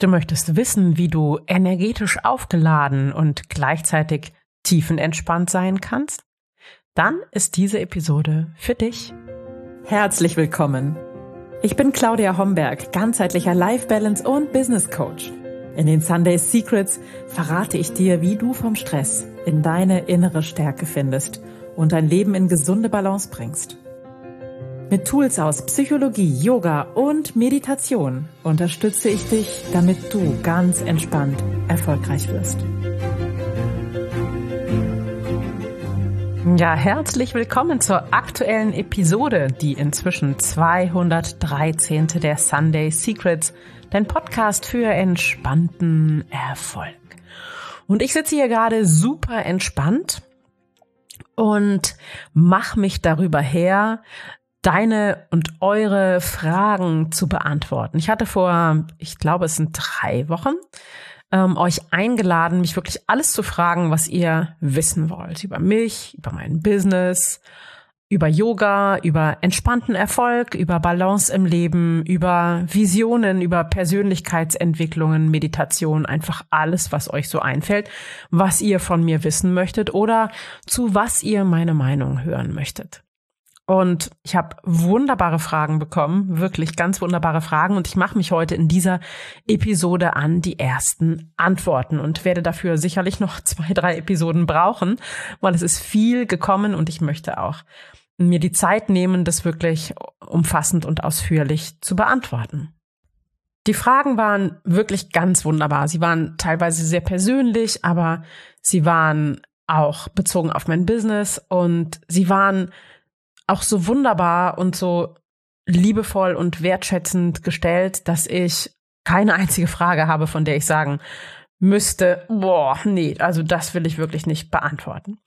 Du möchtest wissen, wie du energetisch aufgeladen und gleichzeitig tiefenentspannt sein kannst? Dann ist diese Episode für dich. Herzlich willkommen. Ich bin Claudia Homberg, ganzheitlicher Life Balance und Business Coach. In den Sunday Secrets verrate ich dir, wie du vom Stress in deine innere Stärke findest und dein Leben in gesunde Balance bringst. Mit Tools aus Psychologie, Yoga und Meditation unterstütze ich dich, damit du ganz entspannt erfolgreich wirst. Ja, herzlich willkommen zur aktuellen Episode, die inzwischen 213. der Sunday Secrets, dein Podcast für entspannten Erfolg. Und ich sitze hier gerade super entspannt und mach mich darüber her, deine und eure Fragen zu beantworten. Ich hatte vor, ich glaube, es sind drei Wochen, ähm, euch eingeladen, mich wirklich alles zu fragen, was ihr wissen wollt. Über mich, über mein Business, über Yoga, über entspannten Erfolg, über Balance im Leben, über Visionen, über Persönlichkeitsentwicklungen, Meditation, einfach alles, was euch so einfällt, was ihr von mir wissen möchtet oder zu was ihr meine Meinung hören möchtet. Und ich habe wunderbare Fragen bekommen, wirklich ganz wunderbare Fragen. Und ich mache mich heute in dieser Episode an die ersten Antworten und werde dafür sicherlich noch zwei, drei Episoden brauchen, weil es ist viel gekommen und ich möchte auch mir die Zeit nehmen, das wirklich umfassend und ausführlich zu beantworten. Die Fragen waren wirklich ganz wunderbar. Sie waren teilweise sehr persönlich, aber sie waren auch bezogen auf mein Business und sie waren auch so wunderbar und so liebevoll und wertschätzend gestellt, dass ich keine einzige Frage habe, von der ich sagen müsste, boah, nee, also das will ich wirklich nicht beantworten.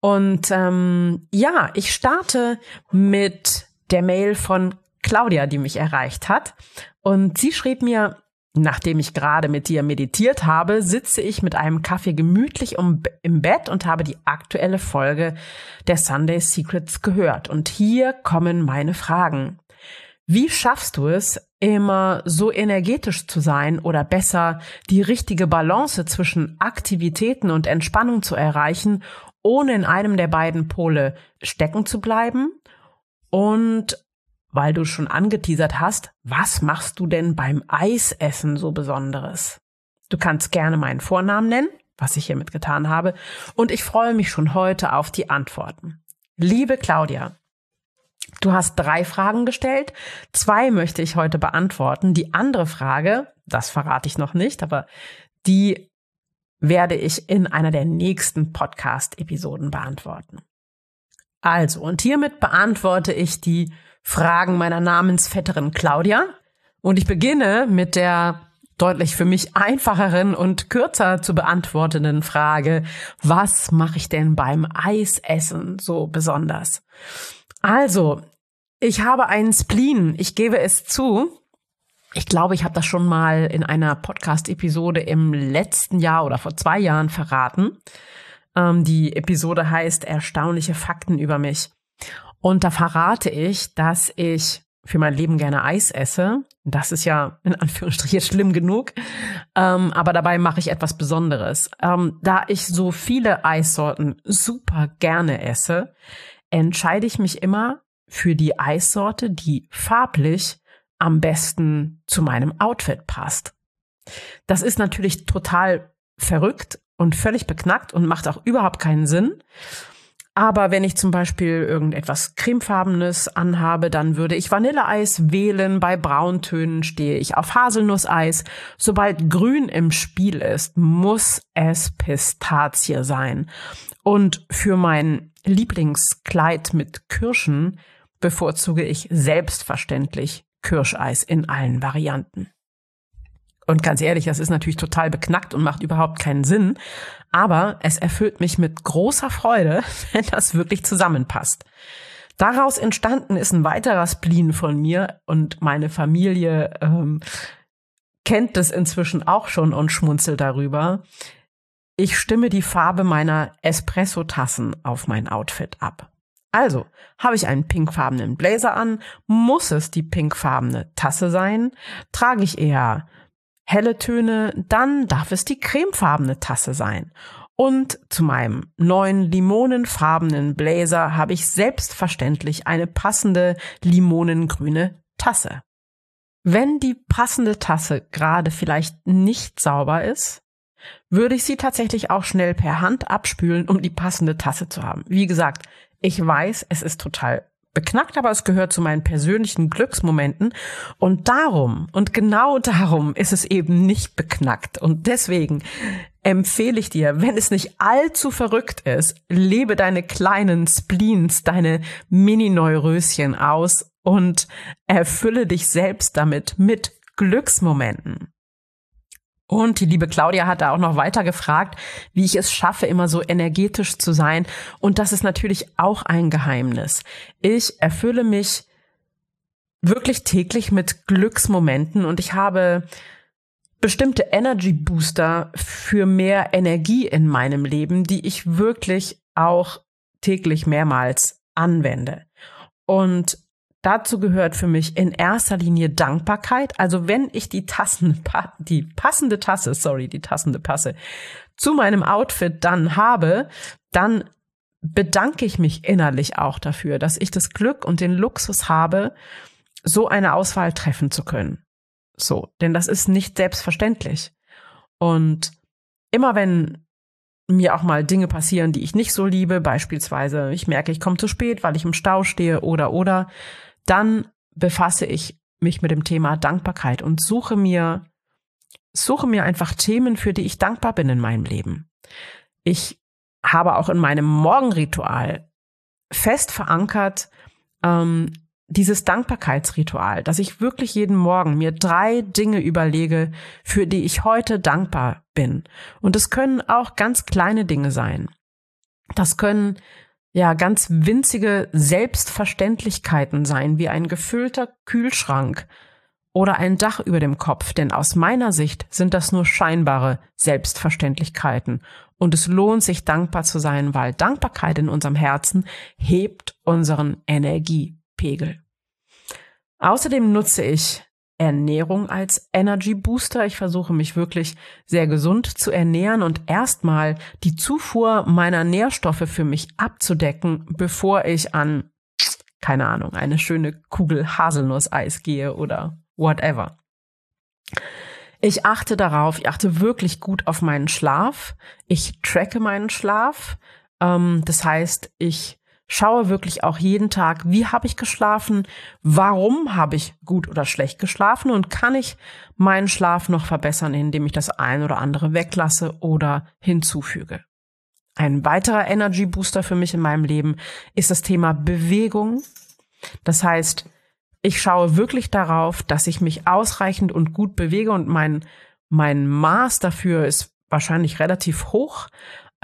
Und ähm, ja, ich starte mit der Mail von Claudia, die mich erreicht hat. Und sie schrieb mir, Nachdem ich gerade mit dir meditiert habe, sitze ich mit einem Kaffee gemütlich um, im Bett und habe die aktuelle Folge der Sunday Secrets gehört. Und hier kommen meine Fragen. Wie schaffst du es, immer so energetisch zu sein oder besser die richtige Balance zwischen Aktivitäten und Entspannung zu erreichen, ohne in einem der beiden Pole stecken zu bleiben? Und weil du schon angeteasert hast, was machst du denn beim Eisessen so Besonderes? Du kannst gerne meinen Vornamen nennen, was ich hiermit getan habe, und ich freue mich schon heute auf die Antworten. Liebe Claudia, du hast drei Fragen gestellt, zwei möchte ich heute beantworten. Die andere Frage, das verrate ich noch nicht, aber die werde ich in einer der nächsten Podcast-Episoden beantworten. Also, und hiermit beantworte ich die Fragen meiner Namensvetterin Claudia. Und ich beginne mit der deutlich für mich einfacheren und kürzer zu beantwortenden Frage, was mache ich denn beim Eisessen so besonders? Also, ich habe einen Spleen, ich gebe es zu. Ich glaube, ich habe das schon mal in einer Podcast-Episode im letzten Jahr oder vor zwei Jahren verraten. Ähm, die Episode heißt Erstaunliche Fakten über mich. Und da verrate ich, dass ich für mein Leben gerne Eis esse. Das ist ja in Anführungsstrichen schlimm genug. Ähm, aber dabei mache ich etwas Besonderes. Ähm, da ich so viele Eissorten super gerne esse, entscheide ich mich immer für die Eissorte, die farblich am besten zu meinem Outfit passt. Das ist natürlich total verrückt und völlig beknackt und macht auch überhaupt keinen Sinn. Aber wenn ich zum Beispiel irgendetwas cremefarbenes anhabe, dann würde ich Vanilleeis wählen. Bei Brauntönen stehe ich auf Haselnusseis. Sobald Grün im Spiel ist, muss es Pistazie sein. Und für mein Lieblingskleid mit Kirschen bevorzuge ich selbstverständlich Kirscheis in allen Varianten. Und ganz ehrlich, das ist natürlich total beknackt und macht überhaupt keinen Sinn. Aber es erfüllt mich mit großer Freude, wenn das wirklich zusammenpasst. Daraus entstanden ist ein weiterer Spleen von mir und meine Familie ähm, kennt das inzwischen auch schon und schmunzelt darüber. Ich stimme die Farbe meiner Espresso-Tassen auf mein Outfit ab. Also, habe ich einen pinkfarbenen Blazer an, muss es die pinkfarbene Tasse sein? Trage ich eher helle Töne, dann darf es die cremefarbene Tasse sein. Und zu meinem neuen limonenfarbenen Blazer habe ich selbstverständlich eine passende limonengrüne Tasse. Wenn die passende Tasse gerade vielleicht nicht sauber ist, würde ich sie tatsächlich auch schnell per Hand abspülen, um die passende Tasse zu haben. Wie gesagt, ich weiß, es ist total beknackt, aber es gehört zu meinen persönlichen Glücksmomenten. Und darum, und genau darum ist es eben nicht beknackt. Und deswegen empfehle ich dir, wenn es nicht allzu verrückt ist, lebe deine kleinen Spleens, deine Mini-Neuröschen aus und erfülle dich selbst damit mit Glücksmomenten. Und die liebe Claudia hat da auch noch weiter gefragt, wie ich es schaffe, immer so energetisch zu sein. Und das ist natürlich auch ein Geheimnis. Ich erfülle mich wirklich täglich mit Glücksmomenten und ich habe bestimmte Energy Booster für mehr Energie in meinem Leben, die ich wirklich auch täglich mehrmals anwende. Und Dazu gehört für mich in erster Linie Dankbarkeit. Also wenn ich die Tassen, die passende Tasse, sorry, die passende Passe zu meinem Outfit dann habe, dann bedanke ich mich innerlich auch dafür, dass ich das Glück und den Luxus habe, so eine Auswahl treffen zu können. So, denn das ist nicht selbstverständlich. Und immer wenn mir auch mal Dinge passieren, die ich nicht so liebe, beispielsweise ich merke, ich komme zu spät, weil ich im Stau stehe oder oder, dann befasse ich mich mit dem Thema Dankbarkeit und suche mir, suche mir einfach Themen, für die ich dankbar bin in meinem Leben. Ich habe auch in meinem Morgenritual fest verankert, ähm, dieses Dankbarkeitsritual, dass ich wirklich jeden Morgen mir drei Dinge überlege, für die ich heute dankbar bin. Und es können auch ganz kleine Dinge sein. Das können ja ganz winzige Selbstverständlichkeiten sein, wie ein gefüllter Kühlschrank oder ein Dach über dem Kopf, denn aus meiner Sicht sind das nur scheinbare Selbstverständlichkeiten. Und es lohnt sich dankbar zu sein, weil Dankbarkeit in unserem Herzen hebt unseren Energiepegel. Außerdem nutze ich Ernährung als Energy Booster. Ich versuche mich wirklich sehr gesund zu ernähren und erstmal die Zufuhr meiner Nährstoffe für mich abzudecken, bevor ich an, keine Ahnung, eine schöne Kugel Haselnusseis gehe oder whatever. Ich achte darauf, ich achte wirklich gut auf meinen Schlaf. Ich tracke meinen Schlaf. Ähm, das heißt, ich schaue wirklich auch jeden Tag, wie habe ich geschlafen, warum habe ich gut oder schlecht geschlafen und kann ich meinen Schlaf noch verbessern, indem ich das ein oder andere weglasse oder hinzufüge. Ein weiterer Energy Booster für mich in meinem Leben ist das Thema Bewegung. Das heißt, ich schaue wirklich darauf, dass ich mich ausreichend und gut bewege und mein, mein Maß dafür ist wahrscheinlich relativ hoch,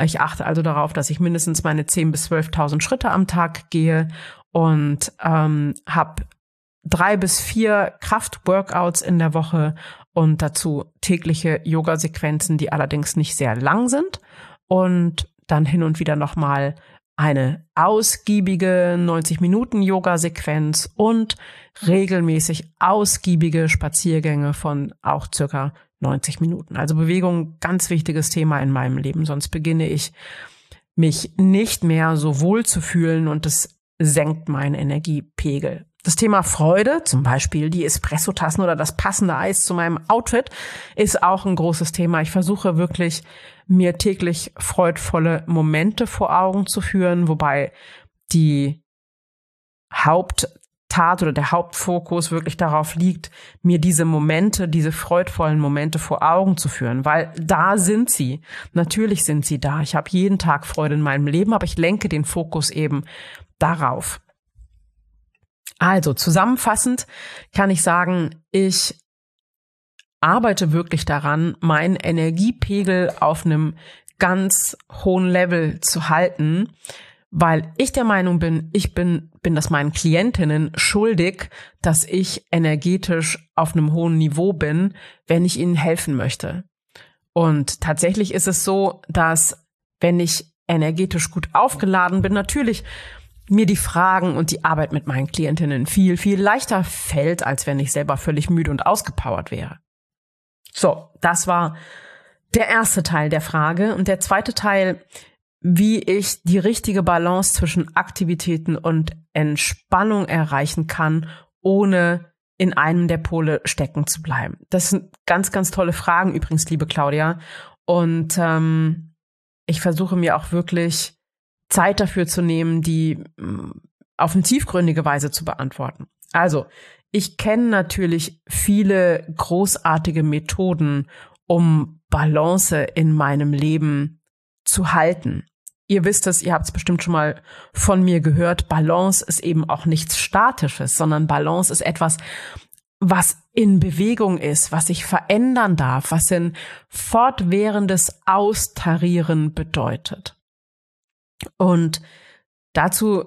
ich achte also darauf, dass ich mindestens meine 10.000 bis 12.000 Schritte am Tag gehe und ähm, habe drei bis vier Kraftworkouts in der Woche und dazu tägliche Yoga-Sequenzen, die allerdings nicht sehr lang sind. Und dann hin und wieder nochmal eine ausgiebige 90 Minuten Yoga-Sequenz und regelmäßig ausgiebige Spaziergänge von auch circa 90 Minuten. Also Bewegung, ganz wichtiges Thema in meinem Leben. Sonst beginne ich mich nicht mehr so wohl zu fühlen und das senkt meinen Energiepegel. Das Thema Freude, zum Beispiel die Espresso-Tassen oder das passende Eis zu meinem Outfit, ist auch ein großes Thema. Ich versuche wirklich, mir täglich freudvolle Momente vor Augen zu führen, wobei die Haupt Tat oder der Hauptfokus wirklich darauf liegt, mir diese Momente, diese freudvollen Momente vor Augen zu führen, weil da sind sie. Natürlich sind sie da. Ich habe jeden Tag Freude in meinem Leben, aber ich lenke den Fokus eben darauf. Also zusammenfassend kann ich sagen, ich arbeite wirklich daran, meinen Energiepegel auf einem ganz hohen Level zu halten weil ich der Meinung bin, ich bin, bin das meinen Klientinnen schuldig, dass ich energetisch auf einem hohen Niveau bin, wenn ich ihnen helfen möchte. Und tatsächlich ist es so, dass wenn ich energetisch gut aufgeladen bin, natürlich mir die Fragen und die Arbeit mit meinen Klientinnen viel, viel leichter fällt, als wenn ich selber völlig müde und ausgepowert wäre. So, das war der erste Teil der Frage. Und der zweite Teil, wie ich die richtige Balance zwischen Aktivitäten und Entspannung erreichen kann, ohne in einem der Pole stecken zu bleiben. Das sind ganz, ganz tolle Fragen übrigens, liebe Claudia. Und ähm, ich versuche mir auch wirklich Zeit dafür zu nehmen, die mm, auf eine tiefgründige Weise zu beantworten. Also, ich kenne natürlich viele großartige Methoden, um Balance in meinem Leben zu halten. Ihr wisst es, ihr habt es bestimmt schon mal von mir gehört, Balance ist eben auch nichts Statisches, sondern Balance ist etwas, was in Bewegung ist, was sich verändern darf, was ein fortwährendes Austarieren bedeutet. Und dazu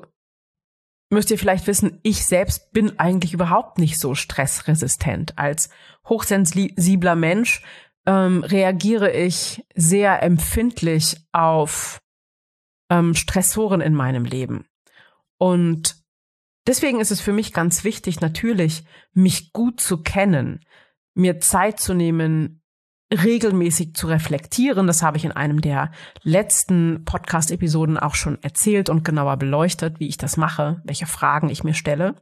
müsst ihr vielleicht wissen, ich selbst bin eigentlich überhaupt nicht so stressresistent. Als hochsensibler Mensch ähm, reagiere ich sehr empfindlich auf ähm, Stressoren in meinem Leben. Und deswegen ist es für mich ganz wichtig, natürlich, mich gut zu kennen, mir Zeit zu nehmen, regelmäßig zu reflektieren. Das habe ich in einem der letzten Podcast-Episoden auch schon erzählt und genauer beleuchtet, wie ich das mache, welche Fragen ich mir stelle.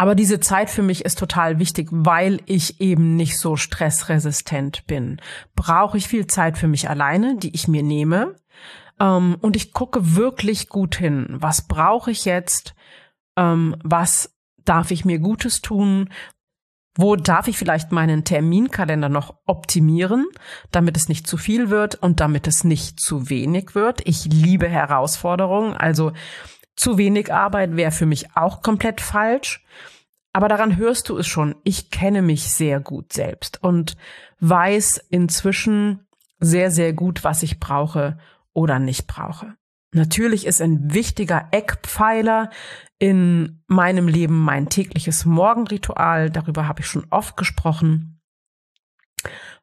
Aber diese Zeit für mich ist total wichtig, weil ich eben nicht so stressresistent bin. Brauche ich viel Zeit für mich alleine, die ich mir nehme. Ähm, und ich gucke wirklich gut hin. Was brauche ich jetzt? Ähm, was darf ich mir Gutes tun? Wo darf ich vielleicht meinen Terminkalender noch optimieren, damit es nicht zu viel wird und damit es nicht zu wenig wird? Ich liebe Herausforderungen, also zu wenig Arbeit wäre für mich auch komplett falsch. Aber daran hörst du es schon. Ich kenne mich sehr gut selbst und weiß inzwischen sehr, sehr gut, was ich brauche oder nicht brauche. Natürlich ist ein wichtiger Eckpfeiler in meinem Leben mein tägliches Morgenritual. Darüber habe ich schon oft gesprochen.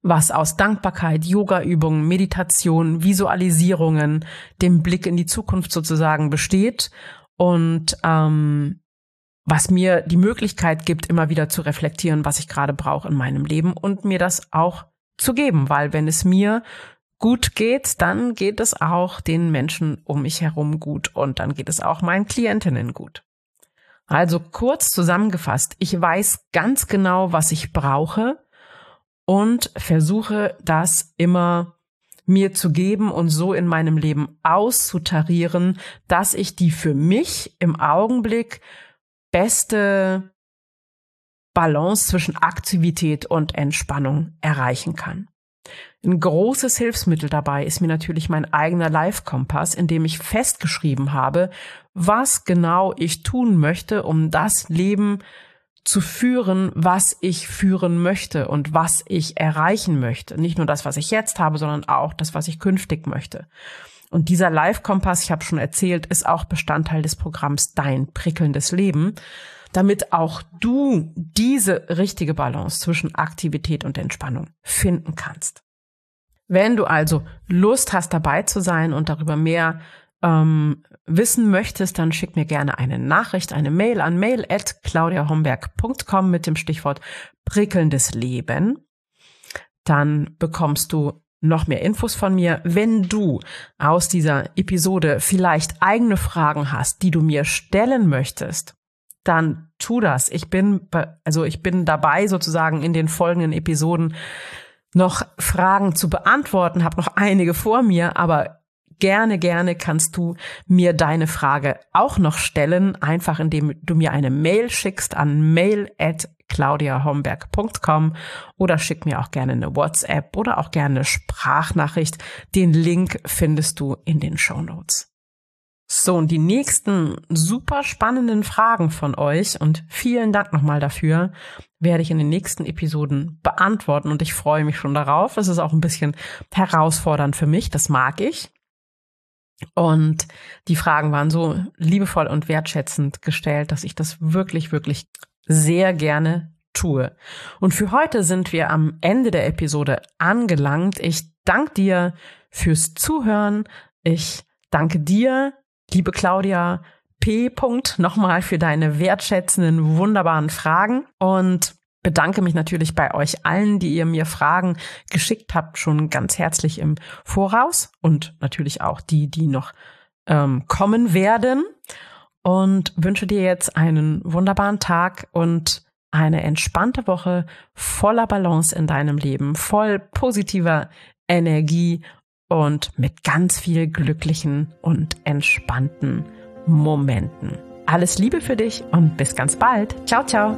Was aus Dankbarkeit, Yoga-Übungen, Meditation, Visualisierungen, dem Blick in die Zukunft sozusagen besteht und ähm, was mir die Möglichkeit gibt, immer wieder zu reflektieren, was ich gerade brauche in meinem Leben und mir das auch zu geben, weil wenn es mir gut geht, dann geht es auch den Menschen um mich herum gut und dann geht es auch meinen Klientinnen gut. Also kurz zusammengefasst, ich weiß ganz genau, was ich brauche und versuche das immer mir zu geben und so in meinem Leben auszutarieren, dass ich die für mich im Augenblick beste Balance zwischen Aktivität und Entspannung erreichen kann. Ein großes Hilfsmittel dabei ist mir natürlich mein eigener Live-Kompass, in dem ich festgeschrieben habe, was genau ich tun möchte, um das Leben zu führen, was ich führen möchte und was ich erreichen möchte. Nicht nur das, was ich jetzt habe, sondern auch das, was ich künftig möchte. Und dieser Live-Kompass, ich habe schon erzählt, ist auch Bestandteil des Programms Dein prickelndes Leben, damit auch du diese richtige Balance zwischen Aktivität und Entspannung finden kannst. Wenn du also Lust hast, dabei zu sein und darüber mehr ähm, wissen möchtest, dann schick mir gerne eine Nachricht, eine Mail an mail at claudiahomberg.com mit dem Stichwort prickelndes Leben. Dann bekommst du noch mehr Infos von mir. Wenn du aus dieser Episode vielleicht eigene Fragen hast, die du mir stellen möchtest, dann tu das. Ich bin, also ich bin dabei sozusagen in den folgenden Episoden noch Fragen zu beantworten, habe noch einige vor mir, aber gerne, gerne kannst du mir deine Frage auch noch stellen, einfach indem du mir eine Mail schickst an mail at claudiahomberg.com oder schick mir auch gerne eine WhatsApp oder auch gerne eine Sprachnachricht. Den Link findest du in den Show Notes. So, und die nächsten super spannenden Fragen von euch und vielen Dank nochmal dafür, werde ich in den nächsten Episoden beantworten und ich freue mich schon darauf. Es ist auch ein bisschen herausfordernd für mich, das mag ich. Und die Fragen waren so liebevoll und wertschätzend gestellt, dass ich das wirklich, wirklich sehr gerne tue. Und für heute sind wir am Ende der Episode angelangt. Ich danke dir fürs Zuhören. Ich danke dir Liebe Claudia P. nochmal für deine wertschätzenden, wunderbaren Fragen und bedanke mich natürlich bei euch allen, die ihr mir Fragen geschickt habt, schon ganz herzlich im Voraus und natürlich auch die, die noch ähm, kommen werden. Und wünsche dir jetzt einen wunderbaren Tag und eine entspannte Woche voller Balance in deinem Leben, voll positiver Energie und mit ganz viel glücklichen und entspannten Momenten. Alles Liebe für dich und bis ganz bald. Ciao, ciao.